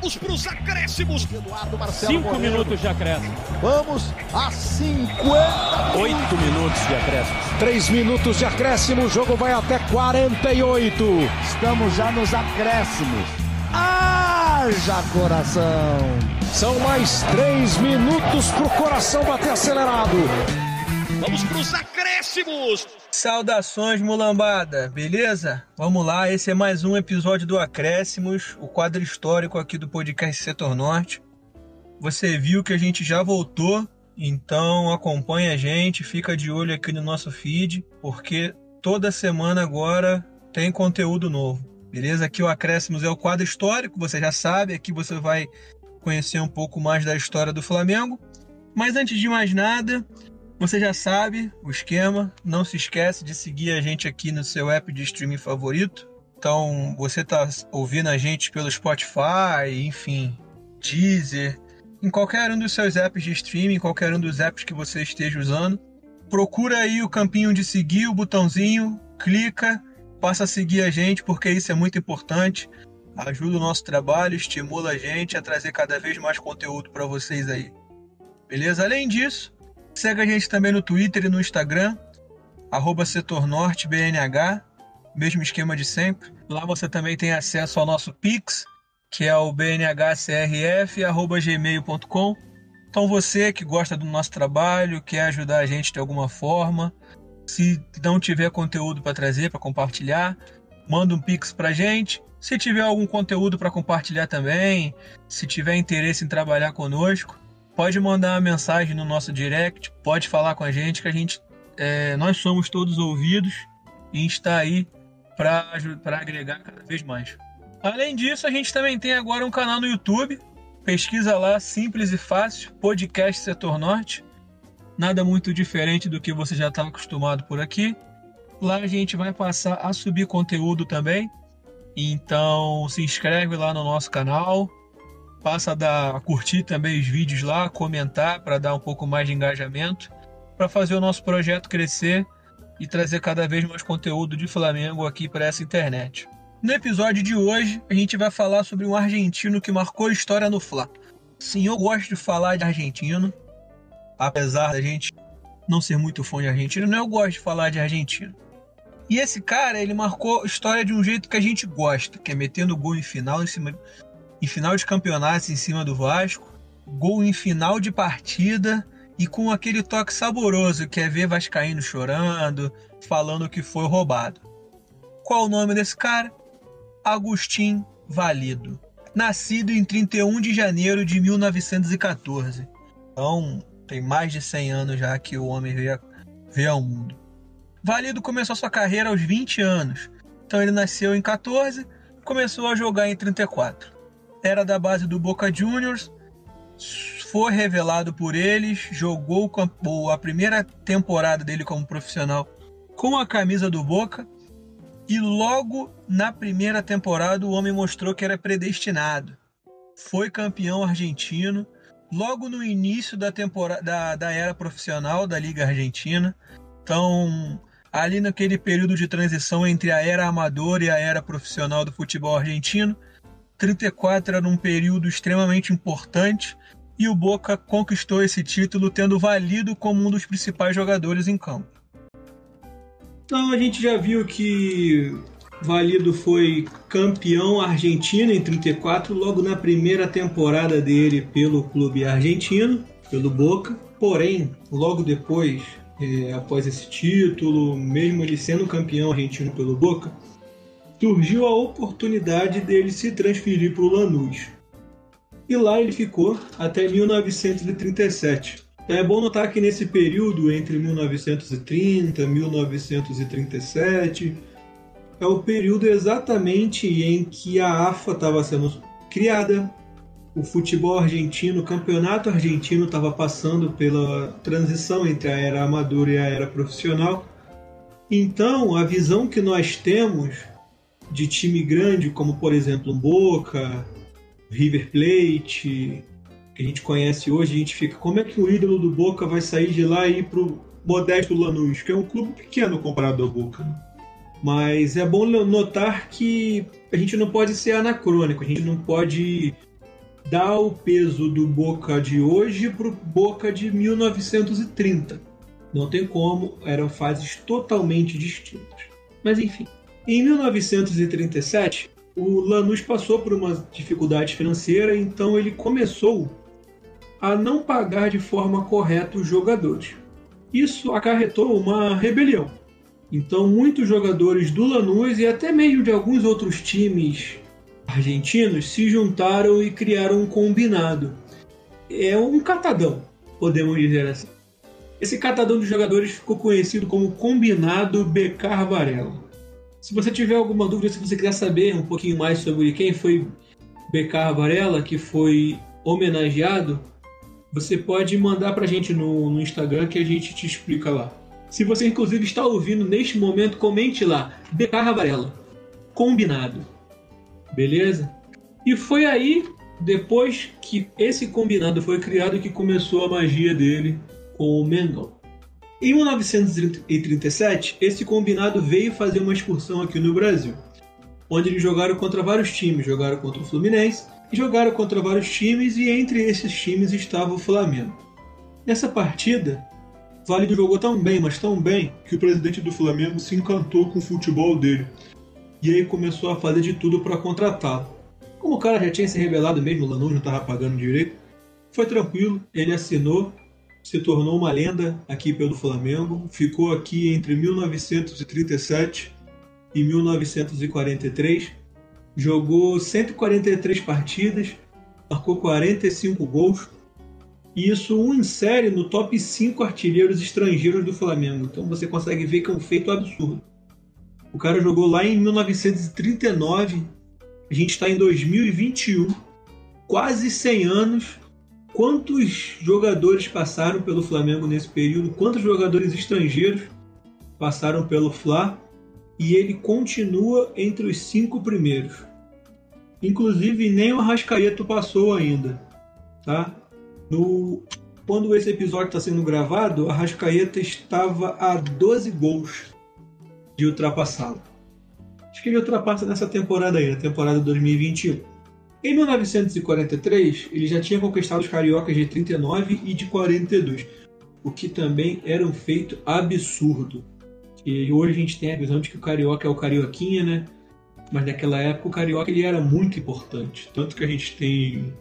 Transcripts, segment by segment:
Vamos para os acréscimos. Eduardo Marcelo Cinco Moreno. minutos de acréscimo. Vamos a 50. Oito minutos de acréscimo. Três minutos de acréscimo. O jogo vai até 48. Estamos já nos acréscimos. Haja coração. São mais três minutos para o coração bater acelerado. Vamos para os acréscimos. Saudações, mulambada, beleza? Vamos lá, esse é mais um episódio do Acréscimos, o quadro histórico aqui do podcast Setor Norte. Você viu que a gente já voltou, então acompanha a gente, fica de olho aqui no nosso feed, porque toda semana agora tem conteúdo novo, beleza? Aqui o Acréscimos é o quadro histórico, você já sabe, aqui você vai conhecer um pouco mais da história do Flamengo. Mas antes de mais nada, você já sabe o esquema, não se esquece de seguir a gente aqui no seu app de streaming favorito. Então, você está ouvindo a gente pelo Spotify, enfim, Deezer, em qualquer um dos seus apps de streaming, qualquer um dos apps que você esteja usando. Procura aí o campinho de seguir, o botãozinho, clica, passa a seguir a gente, porque isso é muito importante. Ajuda o nosso trabalho, estimula a gente a trazer cada vez mais conteúdo para vocês aí. Beleza? Além disso, Segue a gente também no Twitter e no Instagram, arroba setornortebnh, mesmo esquema de sempre. Lá você também tem acesso ao nosso Pix, que é o bnhcrf.gmail.com. Então você que gosta do nosso trabalho, quer ajudar a gente de alguma forma, se não tiver conteúdo para trazer, para compartilhar, manda um Pix para gente. Se tiver algum conteúdo para compartilhar também, se tiver interesse em trabalhar conosco, pode mandar uma mensagem no nosso direct, pode falar com a gente que a gente é, nós somos todos ouvidos e está aí para agregar cada vez mais. Além disso, a gente também tem agora um canal no YouTube. Pesquisa lá, simples e fácil, podcast Setor Norte. Nada muito diferente do que você já está acostumado por aqui. Lá a gente vai passar a subir conteúdo também. Então se inscreve lá no nosso canal, Passa a, dar, a curtir também os vídeos lá, comentar para dar um pouco mais de engajamento, para fazer o nosso projeto crescer e trazer cada vez mais conteúdo de Flamengo aqui para essa internet. No episódio de hoje, a gente vai falar sobre um argentino que marcou história no Fla. Sim, eu gosto de falar de argentino, apesar da gente não ser muito fã de argentino, não eu gosto de falar de argentino. E esse cara, ele marcou história de um jeito que a gente gosta, que é metendo gol em final em cima em final de campeonato em cima do Vasco, gol em final de partida e com aquele toque saboroso que é ver Vascaíno chorando, falando que foi roubado. Qual o nome desse cara? Agostinho Valido. Nascido em 31 de janeiro de 1914. Então, tem mais de 100 anos já que o homem veio, veio ao mundo. Valido começou sua carreira aos 20 anos. Então ele nasceu em 14, começou a jogar em 34 era da base do Boca Juniors, foi revelado por eles, jogou a primeira temporada dele como profissional com a camisa do Boca e logo na primeira temporada o homem mostrou que era predestinado. Foi campeão argentino logo no início da temporada da, da era profissional da Liga Argentina. Então, ali naquele período de transição entre a era amadora e a era profissional do futebol argentino, 34 era um período extremamente importante e o Boca conquistou esse título tendo valido como um dos principais jogadores em campo. Então a gente já viu que Valido foi campeão argentino em 34, logo na primeira temporada dele pelo clube argentino, pelo Boca. Porém, logo depois, é, após esse título, mesmo ele sendo campeão argentino pelo Boca, surgiu a oportunidade dele se transferir para o Lanús. E lá ele ficou até 1937. É bom notar que nesse período entre 1930 e 1937 é o período exatamente em que a AFA estava sendo criada, o futebol argentino, o campeonato argentino estava passando pela transição entre a era amadora e a era profissional. Então, a visão que nós temos de time grande, como por exemplo Boca, River Plate, que a gente conhece hoje, a gente fica, como é que o ídolo do Boca vai sair de lá e ir pro modesto Lanús, que é um clube pequeno comparado ao Boca. Né? Mas é bom notar que a gente não pode ser anacrônico, a gente não pode dá o peso do Boca de hoje para o Boca de 1930. Não tem como, eram fases totalmente distintas. Mas enfim. Em 1937, o Lanús passou por uma dificuldade financeira, então ele começou a não pagar de forma correta os jogadores. Isso acarretou uma rebelião. Então, muitos jogadores do Lanús e até mesmo de alguns outros times argentinos se juntaram e criaram um combinado. É um catadão, podemos dizer assim. Esse catadão de jogadores ficou conhecido como Combinado Becar Varela. Se você tiver alguma dúvida, se você quiser saber um pouquinho mais sobre quem foi Becar Varela, que foi homenageado, você pode mandar pra gente no, no Instagram que a gente te explica lá. Se você inclusive está ouvindo neste momento, comente lá, Becar Varela. Combinado. Beleza? E foi aí, depois que esse combinado foi criado, que começou a magia dele com o Mengão. Em 1937, esse combinado veio fazer uma excursão aqui no Brasil, onde eles jogaram contra vários times, jogaram contra o Fluminense e jogaram contra vários times e entre esses times estava o Flamengo. Nessa partida, Válido jogou tão bem, mas tão bem, que o presidente do Flamengo se encantou com o futebol dele e aí começou a fazer de tudo para contratá-lo. Como o cara já tinha se revelado mesmo, o Lanús não estava pagando direito, foi tranquilo, ele assinou, se tornou uma lenda aqui pelo Flamengo, ficou aqui entre 1937 e 1943, jogou 143 partidas, marcou 45 gols, e isso o insere no top 5 artilheiros estrangeiros do Flamengo. Então você consegue ver que é um feito absurdo. O cara jogou lá em 1939. A gente está em 2021. Quase 100 anos. Quantos jogadores passaram pelo Flamengo nesse período? Quantos jogadores estrangeiros passaram pelo Fla? E ele continua entre os cinco primeiros. Inclusive, nem o Arrascaeta passou ainda. Tá? No, quando esse episódio está sendo gravado, a Arrascaeta estava a 12 gols de ultrapassá-lo. Acho que ele ultrapassa nessa temporada aí, na temporada 2021. Em 1943, ele já tinha conquistado os cariocas de 39 e de 42, o que também era um feito absurdo. E hoje a gente tem a visão de que o carioca é o carioquinha, né? Mas naquela época o carioca ele era muito importante, tanto que a gente tem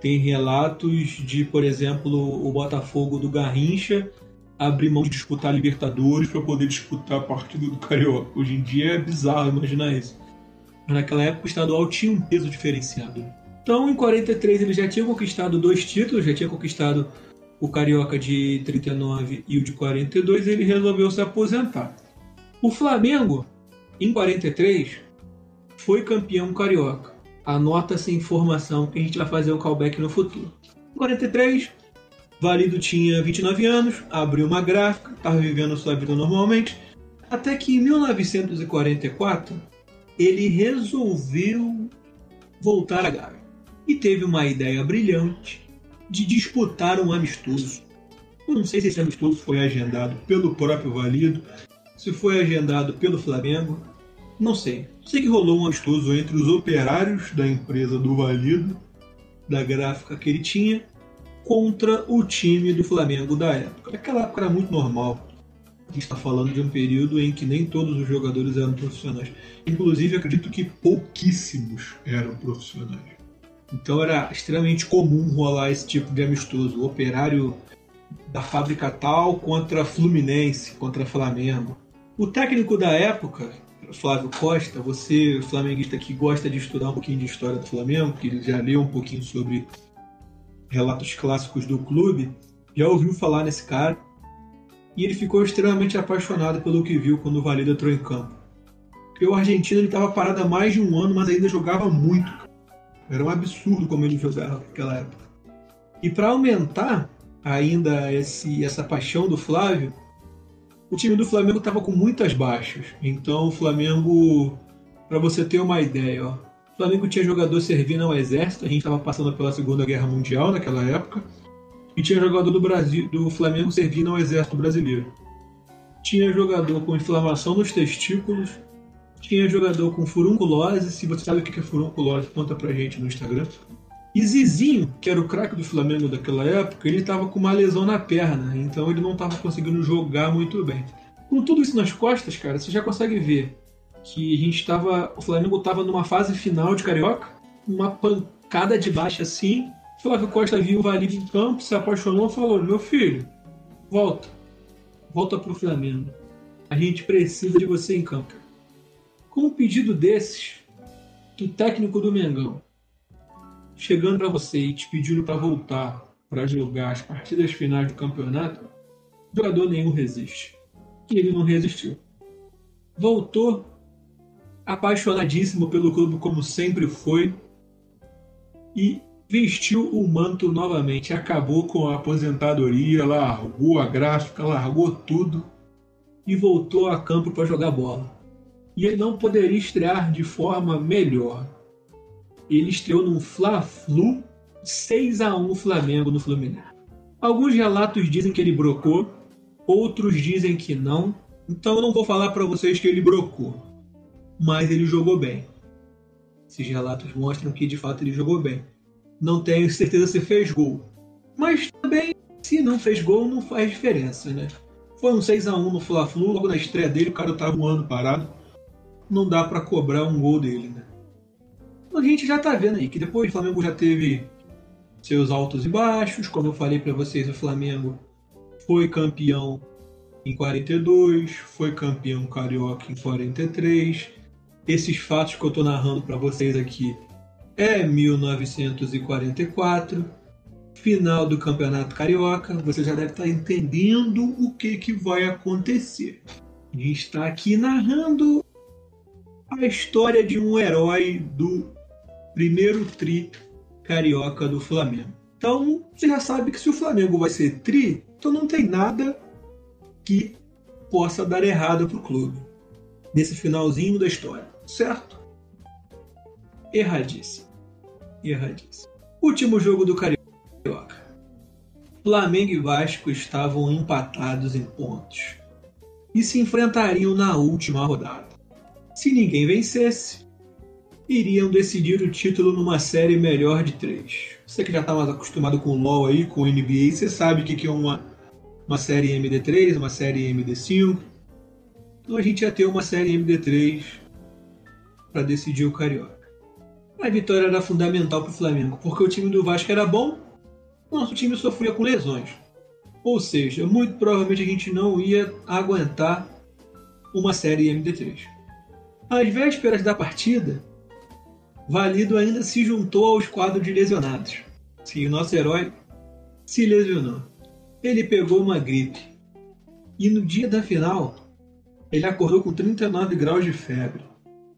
tem relatos de, por exemplo, o Botafogo do Garrincha abrir mão de disputar Libertadores para poder disputar a partida do Carioca. Hoje em dia é bizarro imaginar isso. Naquela época o estadual tinha um peso diferenciado. Então em 43 ele já tinha conquistado dois títulos, já tinha conquistado o Carioca de 39 e o de 42, e ele resolveu se aposentar. O Flamengo, em 43, foi campeão carioca. Anota essa informação que a gente vai fazer um callback no futuro. Em 43, Valido tinha 29 anos, abriu uma gráfica, estava vivendo sua vida normalmente, até que em 1944 ele resolveu voltar à Gávea e teve uma ideia brilhante de disputar um amistoso. Eu não sei se esse amistoso foi agendado pelo próprio Valido, se foi agendado pelo Flamengo, não sei. Sei que rolou um amistoso entre os operários da empresa do Valido, da gráfica que ele tinha, contra o time do Flamengo da época. Naquela época era muito normal. Gente está falando de um período em que nem todos os jogadores eram profissionais. Inclusive, acredito que pouquíssimos eram profissionais. Então era extremamente comum rolar esse tipo de amistoso. O operário da fábrica tal contra Fluminense, contra Flamengo. O técnico da época, Flávio Costa, você, flamenguista que gosta de estudar um pouquinho de história do Flamengo, que já leu um pouquinho sobre relatos clássicos do clube, já ouviu falar nesse cara e ele ficou extremamente apaixonado pelo que viu quando o Valida entrou em campo. Porque o argentino estava parado há mais de um ano, mas ainda jogava muito. Era um absurdo como ele jogava naquela época. E para aumentar ainda esse, essa paixão do Flávio, o time do Flamengo estava com muitas baixas. Então o Flamengo, para você ter uma ideia, ó, o Flamengo tinha jogador servindo ao exército, a gente estava passando pela Segunda Guerra Mundial naquela época, e tinha jogador do Brasil, do Flamengo servindo ao exército brasileiro. Tinha jogador com inflamação nos testículos, tinha jogador com furunculose. Se você sabe o que é furunculose, conta pra gente no Instagram. E Zizinho, que era o craque do Flamengo daquela época, ele estava com uma lesão na perna, então ele não estava conseguindo jogar muito bem. Com tudo isso nas costas, cara, você já consegue ver que a gente estava, o Flamengo estava numa fase final de carioca, uma pancada de baixo assim. Flávio Costa viu o Valido em campo, se apaixonou e falou: Meu filho, volta, volta pro Flamengo. A gente precisa de você em campo. Com um pedido desses, do técnico do Mengão, chegando para você e te pedindo para voltar para jogar as partidas finais do campeonato, jogador nenhum resiste. E ele não resistiu. Voltou apaixonadíssimo pelo clube como sempre foi e vestiu o manto novamente. Acabou com a aposentadoria, largou a gráfica, largou tudo e voltou a campo para jogar bola. E ele não poderia estrear de forma melhor. Ele estreou num Fla-Flu 6 a 1 Flamengo no Fluminense. Alguns relatos dizem que ele brocou, outros dizem que não. Então eu não vou falar para vocês que ele brocou, mas ele jogou bem. Esses relatos mostram que de fato ele jogou bem. Não tenho certeza se fez gol, mas também se não fez gol não faz diferença, né? Foi um 6 a 1 no Fla-Flu, logo na estreia dele o cara tava um ano parado. Não dá para cobrar um gol dele, né? A gente já tá vendo aí que depois o Flamengo já teve seus altos e baixos, como eu falei para vocês, o Flamengo foi campeão em 42, foi campeão carioca em 43. Esses fatos que eu estou narrando para vocês aqui é 1944, final do Campeonato Carioca. Você já deve estar entendendo o que, que vai acontecer. A gente está aqui narrando a história de um herói do primeiro tri carioca do Flamengo. Então, você já sabe que se o Flamengo vai ser tri, então não tem nada que possa dar errado para o clube nesse finalzinho da história, certo? Erradíssimo. Erradíssimo. Último jogo do Carioca. Flamengo e Vasco estavam empatados em pontos e se enfrentariam na última rodada. Se ninguém vencesse, iriam decidir o título numa série melhor de três. Você que já está mais acostumado com LoL aí, com o NBA, você sabe o que é uma uma série MD3, uma série MD5. Então a gente ia ter uma série MD3 para decidir o Carioca. A vitória era fundamental para o Flamengo, porque o time do Vasco era bom, nosso time sofria com lesões. Ou seja, muito provavelmente a gente não ia aguentar uma série MD3. Às vésperas da partida, Valido ainda se juntou aos quadros de lesionados. Sim, o nosso herói se lesionou ele pegou uma gripe. E no dia da final, ele acordou com 39 graus de febre.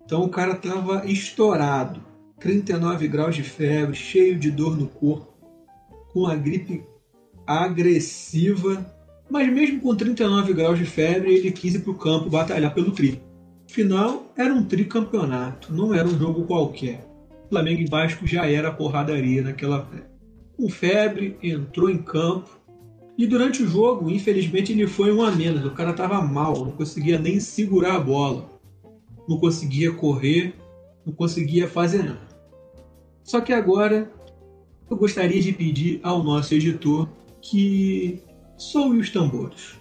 Então o cara estava estourado. 39 graus de febre, cheio de dor no corpo, com a gripe agressiva. Mas mesmo com 39 graus de febre, ele quis ir para o campo batalhar pelo tri. Final era um tricampeonato, não era um jogo qualquer. Flamengo e Vasco já era porradaria naquela febre. Com febre, entrou em campo, e durante o jogo, infelizmente, ele foi um a menos. O cara estava mal, não conseguia nem segurar a bola, não conseguia correr, não conseguia fazer nada. Só que agora eu gostaria de pedir ao nosso editor que soe os tambores.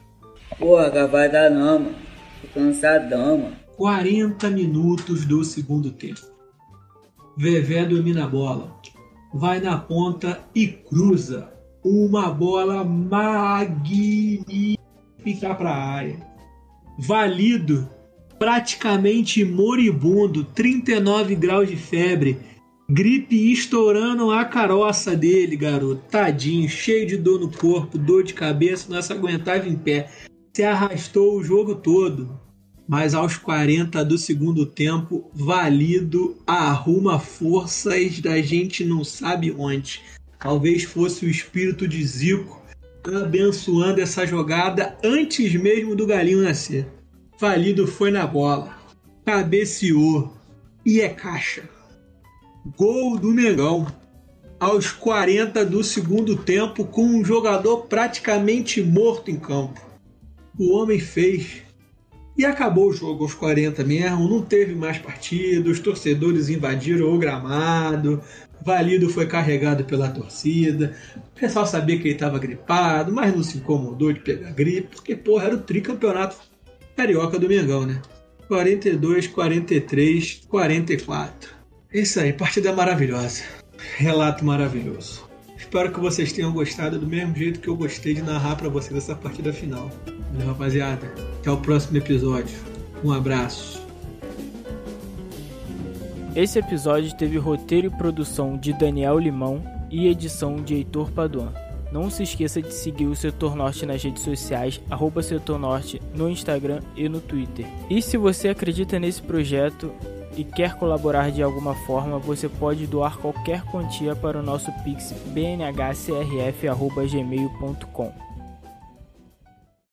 Porra, vai dar não, mano. Tô cansadão, mano. 40 minutos do segundo tempo. Vevé domina a bola. Vai na ponta e cruza uma bola magnífica para a área. Valido, praticamente moribundo, 39 graus de febre, gripe estourando a caroça dele, garoto. Tadinho, cheio de dor no corpo, dor de cabeça, não se aguentava em pé. Se arrastou o jogo todo. Mas aos 40 do segundo tempo, Valido arruma forças da gente não sabe onde. Talvez fosse o espírito de Zico abençoando essa jogada antes mesmo do galinho nascer. Valido foi na bola, cabeceou e é caixa. Gol do Mengão. Aos 40 do segundo tempo, com um jogador praticamente morto em campo. O homem fez E acabou o jogo aos 40 mesmo, não teve mais partido, os torcedores invadiram o gramado, Valido foi carregado pela torcida, o pessoal sabia que ele estava gripado, mas não se incomodou de pegar gripe, porque, porra, era o tricampeonato carioca do Mengão, né? 42, 43, 44. Isso aí, partida maravilhosa. Relato maravilhoso. Espero que vocês tenham gostado do mesmo jeito que eu gostei de narrar para vocês essa partida final. Valeu, rapaziada. Até o próximo episódio. Um abraço. Esse episódio teve roteiro e produção de Daniel Limão e edição de Heitor Paduan. Não se esqueça de seguir o Setor Norte nas redes sociais, arroba Setor Norte no Instagram e no Twitter. E se você acredita nesse projeto, e quer colaborar de alguma forma, você pode doar qualquer quantia para o nosso pix bnhcrf.gmail.com.